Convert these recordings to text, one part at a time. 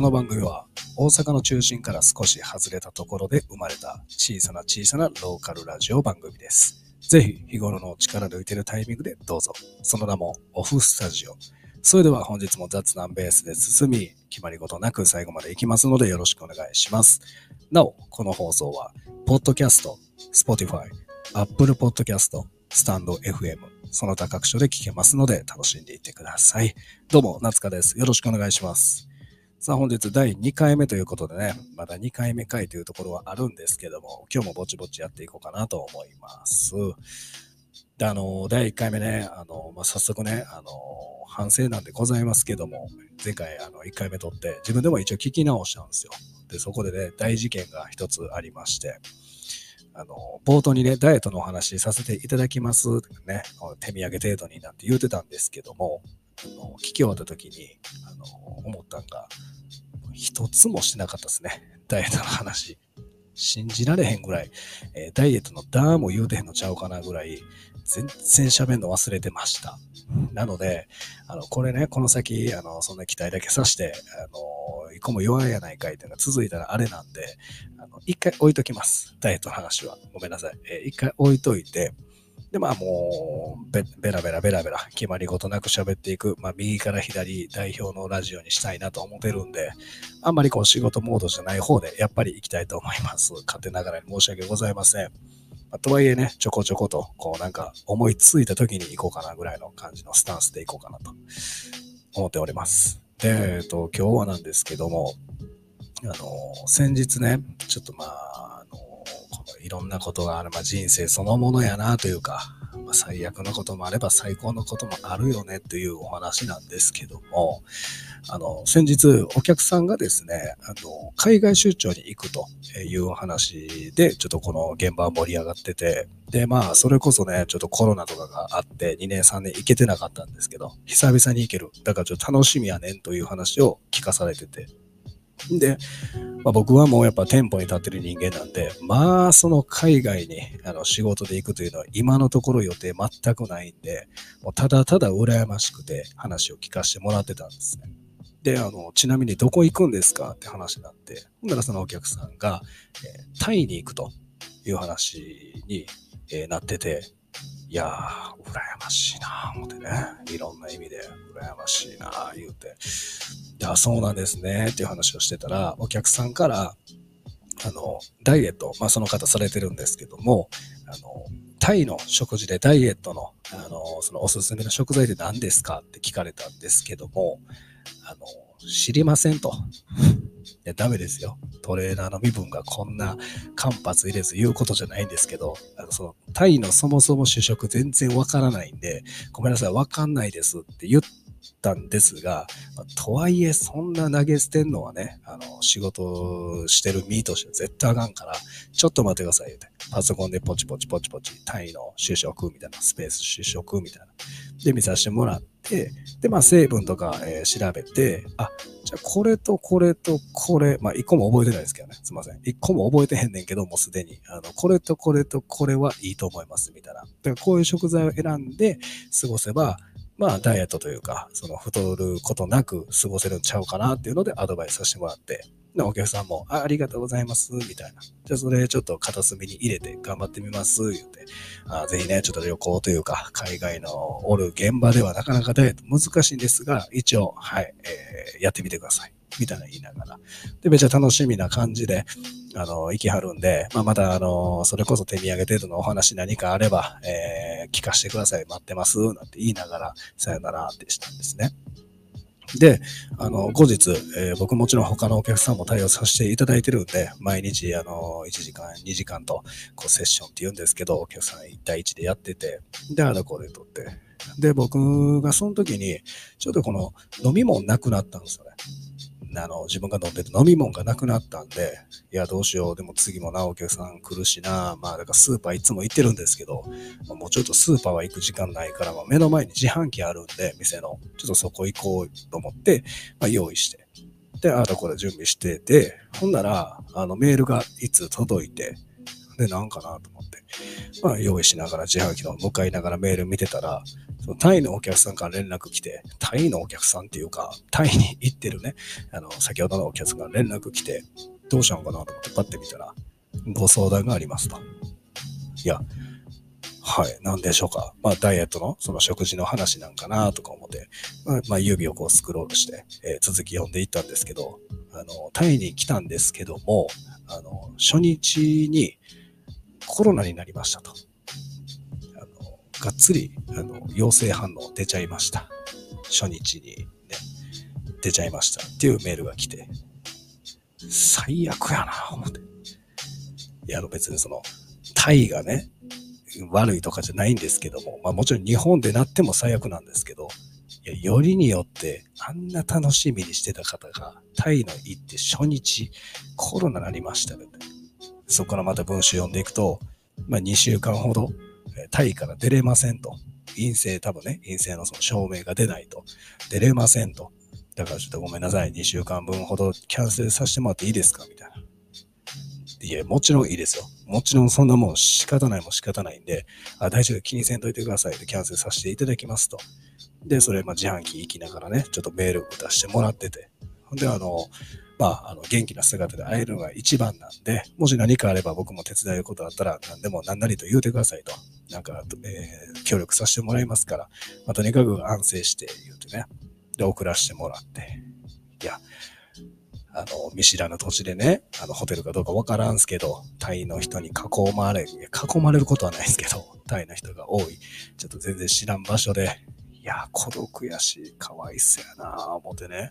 この番組は大阪の中心から少し外れたところで生まれた小さな小さなローカルラジオ番組です。ぜひ日頃の力抜いてるタイミングでどうぞ。その名もオフスタジオ。それでは本日も雑談ベースで進み、決まり事なく最後まで行きますのでよろしくお願いします。なお、この放送は、ポッドキャスト、Spotify、Apple Podcast、スタンド FM、その他各所で聞けますので楽しんでいってください。どうも、夏香です。よろしくお願いします。さあ、本日第2回目ということでね、まだ2回目回というところはあるんですけども、今日もぼちぼちやっていこうかなと思います。で、あの、第1回目ね、あの、まあ、早速ね、あの、反省なんでございますけども、前回、あの、1回目撮って、自分でも一応聞き直したんですよ。で、そこでね、大事件が一つありまして、あの、冒頭にね、ダイエットのお話させていただきます、ね、手土産程度になんて言うてたんですけども、の聞き終わった時に、あの、思ったんが、一つもしなかったですね。ダイエットの話。信じられへんぐらい、えーダイエットのダーも言うてへんのちゃうかなぐらい、全然喋るの忘れてました。なので、あの、これね、この先、あの、そんな期待だけさして、あの、一個も弱いやないかいっていうのが続いたらあれなんで、あの、一回置いときます。ダイエットの話は。ごめんなさい。えー一回置いといて、で、まあもう、べ、べらべらべらべら、決まり事なく喋っていく、まあ右から左代表のラジオにしたいなと思ってるんで、あんまりこう仕事モードじゃない方で、やっぱり行きたいと思います。勝手ながらに申し訳ございません。まあとはいえね、ちょこちょこと、こうなんか思いついた時に行こうかなぐらいの感じのスタンスで行こうかなと思っております。で、えっと、今日はなんですけども、あの、先日ね、ちょっとまあ、いろんなことがある、まあ人生そのものやなというか、まあ、最悪のこともあれば最高のこともあるよねというお話なんですけども、あの、先日お客さんがですね、あの、海外出張に行くというお話で、ちょっとこの現場は盛り上がってて、で、まあ、それこそね、ちょっとコロナとかがあって、2年3年行けてなかったんですけど、久々に行ける。だからちょっと楽しみやねんという話を聞かされてて。で、まあ、僕はもうやっぱ店舗に立ってる人間なんで、まあ、その海外にあの仕事で行くというのは今のところ予定全くないんで、もうただただ羨ましくて話を聞かせてもらってたんですね。で、あの、ちなみにどこ行くんですかって話になって、ほんならそのお客さんが、えータイに行くという話に、えーなってて、いやー、羨ましいなー思ってね。いろんな意味で羨ましいなー言うて。いや、そうなんですねっていう話をしてたら、お客さんから、あの、ダイエット、まあその方されてるんですけども、あの、タイの食事でダイエットの、あの、そのおすすめの食材って何ですかって聞かれたんですけども、あの、知りませんと。いや、ダメですよ。トレーナーの身分がこんな間髪入れず言うことじゃないんですけど、あのそのタイのそもそも主食全然わからないんで、ごめんなさい、わかんないですって言ったんですが、まあとはいえ、そんな投げ捨てんのはね、あの、仕事してる身として絶対あかんから、ちょっと待ってください、言うて。パソコンでポチポチポチポチ、タイの主食みたいな、スペース主食みたいな。で、見させてもらって、で、まあ、成分とか、えー調べて、あ、じゃあ、これとこれとこれ、まあ、一個も覚えてないですけどね。すいません。一個も覚えてへんねんけど、もうすでに。あの、これとこれとこれはいいと思います、みたいな。だから、こういう食材を選んで過ごせば、まあ、ダイエットというか、その、太ることなく過ごせるんちゃうかなっていうので、アドバイスさせてもらって、でお客さんもあ、ありがとうございます、みたいな。じゃあ、それちょっと片隅に入れて頑張ってみます、言って。あぜひね、ちょっと旅行というか、海外のおる現場ではなかなかダイエット難しいんですが、一応、はい、えーやってみてください。みたいな言いながら。で、めっちゃ楽しみな感じで、あの、行きはるんで、まあ、また、あの、それこそ手土産程度のお話何かあれば、えー聞かせてください。待ってます。なんて言いながら、さよならってしたんですね。で、あの、後日、えー僕もちろん他のお客さんも対応させていただいてるんで、毎日、あの、1時間、2時間と、こう、セッションって言うんですけど、お客さん1対1でやってて、で、あのこうで撮って。で、僕がその時に、ちょっとこの飲み物なくなったんですよね。あの、自分が飲んでる飲み物がなくなったんで、いや、どうしよう。でも次もな、お客さん来るしな。まあ、だからスーパーいつも行ってるんですけど、もうちょっとスーパーは行く時間ないから、まあ、目の前に自販機あるんで、店の。ちょっとそこ行こうと思って、まあ、用意して。で、ああだこれ準備してて、ほんなら、あの、メールがいつ届いて、で、なんかなと思って、まあ、用意しながら自販機の向かいながらメール見てたら、そのタイのお客さんから連絡来て、タイのお客さんっていうか、タイに行ってるね、あの、先ほどのお客さんから連絡来て、どうしたのかなと思ってパッて見たら、ご相談がありますと。いや、はい、何でしょうか。まあ、ダイエットの、その食事の話なんかなとか思って、まあ、まあ、指をこうスクロールして、えー、続き読んでいったんですけど、あの、タイに来たんですけども、あの、初日にコロナになりましたと。がっつり、あの、陽性反応出ちゃいました。初日にね、出ちゃいましたっていうメールが来て、最悪やな、思って。いや、あの別にその、タイがね、悪いとかじゃないんですけども、まあもちろん日本でなっても最悪なんですけど、いや、よりによってあんな楽しみにしてた方がタイの行って初日コロナになりましたので、そこからまた文章読んでいくと、まあ2週間ほどタイから出れませんと。陰性、多分ね、陰性のその証明が出ないと。出れませんと。だからちょっとごめんなさい。2週間分ほどキャンセルさせてもらっていいですか？みたいな。いや、もちろんいいですよ。もちろんそんなもん仕方ないも仕方ないんで、あ大丈夫、気にせんといてくださいでキャンセルさせていただきますと。で、それ、まあ、自販機行きながらね、ちょっとメールを出してもらってて。ほんで、あの、まあ、あの、元気な姿で会えるのが一番なんで、もし何かあれば僕も手伝えることあったら、何でも何なりと言うてくださいと。なんか、えー、協力させてもらいますから、まあ、とにかく安静して言うてね。で、送らせてもらって。いや、あの、見知らぬ土地でね、あの、ホテルかどうかわからんすけど、タイの人に囲まれ、囲まれることはないですけど、タイの人が多い、ちょっと全然知らん場所で、いや、孤独やし、かわいそうやなぁ、思ってね。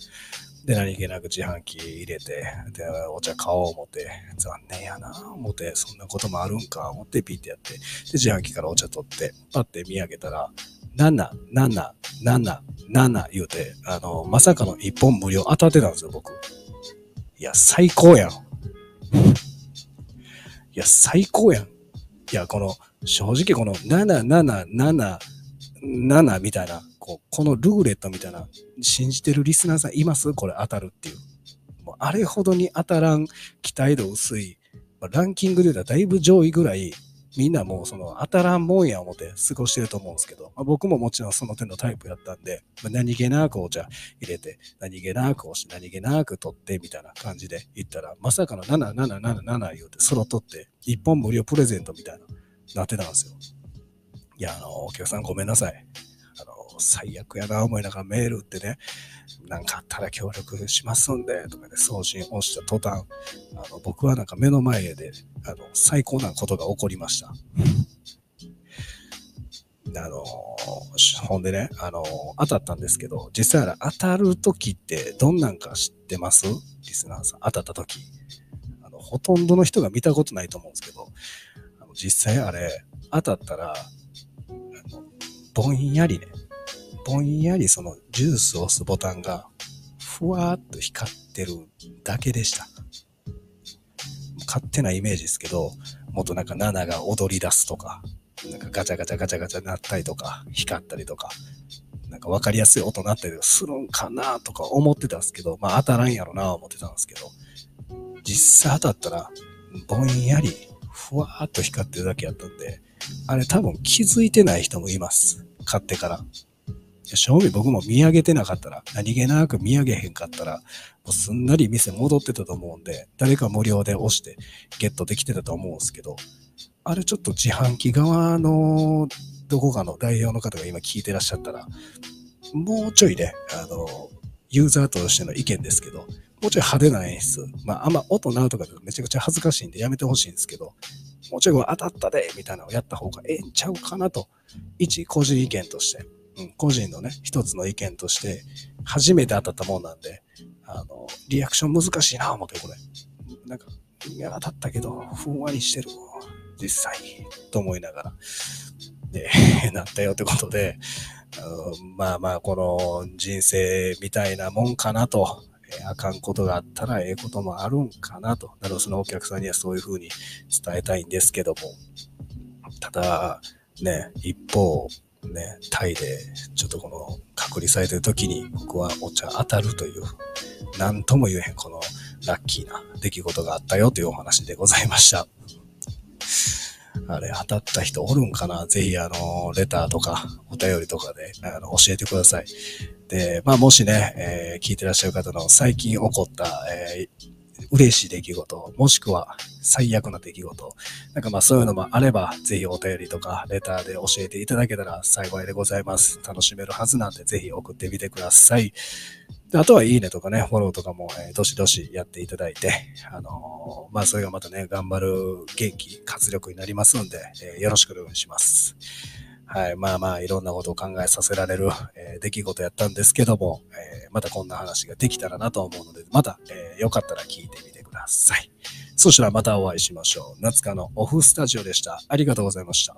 で、何気なく自販機入れて、で、お茶買おう思って、残念やな、思って、そんなこともあるんか、思ってピッてやって、で、自販機からお茶取って、パッて見上げたら、7、7、7、7言うて、あの、まさかの1本無料当たってたんですよ、僕。いや、最高やん。いや、最高やん。いや、この、正直この777、7みたいな、こ、このルーレットみたいな、信じてるリスナーさんいます？これ当たるっていう。もうあれほどに当たらん、期待度薄い、ランキングで言うたらだいぶ上位ぐらい、みんなもうその当たらんもんや思って過ごしてると思うんですけど、まあ、僕ももちろんその手のタイプやったんで、まあ、何気なくお茶入れて、何気なく押し、何気なく取ってみたいな感じで言ったら、まさかの7777言うてソロ取って、一本無料プレゼントみたいな、なってたんですよ。いや、あの、お客さんごめんなさい。最悪やな思いながらメール打ってね、なんかあったら協力しますんで、とかで送信押した途端、あの僕はなんか目の前であの最高なことが起こりました。あの、ほんでね、あの、当たったんですけど、実際当たる時ってどんなんか知ってます？リスナーさん。当たった時。あの、ほとんどの人が見たことないと思うんですけど、あの実際あれ、当たったら、ぼんやりね、ぼんやりそのジュースを押すボタンがふわーっと光ってるだけでした。勝手なイメージですけど、もっとなんか7が踊り出すとか、なんかガチャガチャガチャガチャなったりとか、光ったりとか、なんか分かりやすい音なったりするんかなとか思ってたんですけど、まあ当たらんやろな思ってたんですけど、実際当たったら、ぼんやり、ふわーっと光ってるだけやったんで、あれ多分気づいてない人もいます。買ってから。正味僕も見上げてなかったら、何気なく見上げへんかったら、もうすんなり店戻ってたと思うんで、誰か無料で押してゲットできてたと思うんですけど、あれちょっと自販機側のどこかの代表の方が今聞いてらっしゃったら、もうちょいね、あの、ユーザーとしての意見ですけど、もうちょい派手な演出。まあ、あんま音鳴るとかでめちゃくちゃ恥ずかしいんでやめてほしいんですけど、もうちょい当たったでみたいなのをやった方がええんちゃうかなと、一個人意見として個人のね、一つの意見として、初めて当たったもんなんで、あの、リアクション難しいな、思って、これ。なんか、いや、当たったけど、ふんわりしてる。実際、と思いながら。で、なったよってことで、まあまあ、この人生みたいなもんかなと、えあかんことがあったらええこともあるんかなと。なので、そのお客さんにはそういうふうに伝えたいんですけども。ただ、ね、一方、ね、タイでちょっとこの隔離されてる時に僕はお茶当たるという、なんとも言えへんこのラッキーな出来事があったよというお話でございました。あれ、当たった人おるんかな？ぜひ、あの、レターとか、お便りとかで、あの、教えてください。で、まあ、もしね、えー、聞いてらっしゃる方の最近起こった、えー嬉しい出来事、もしくは最悪な出来事、なんかまあそういうのもあれば、ぜひお便りとかレターで教えていただけたら幸いでございます。楽しめるはずなんで、ぜひ送ってみてください。あとは、いいねとかね、フォローとかも、えー、どしどしやっていただいて、あのー、まあ、それがまたね、頑張る元気、活力になりますんで、えー、よろしくお願いします。はい。まあまあ、いろんなことを考えさせられる、えー、出来事やったんですけども、えー、またこんな話ができたらなと思うので、また、えー、よかったら聞いてみてください。そしたらまたお会いしましょう。夏香のオフスタジオでした。ありがとうございました。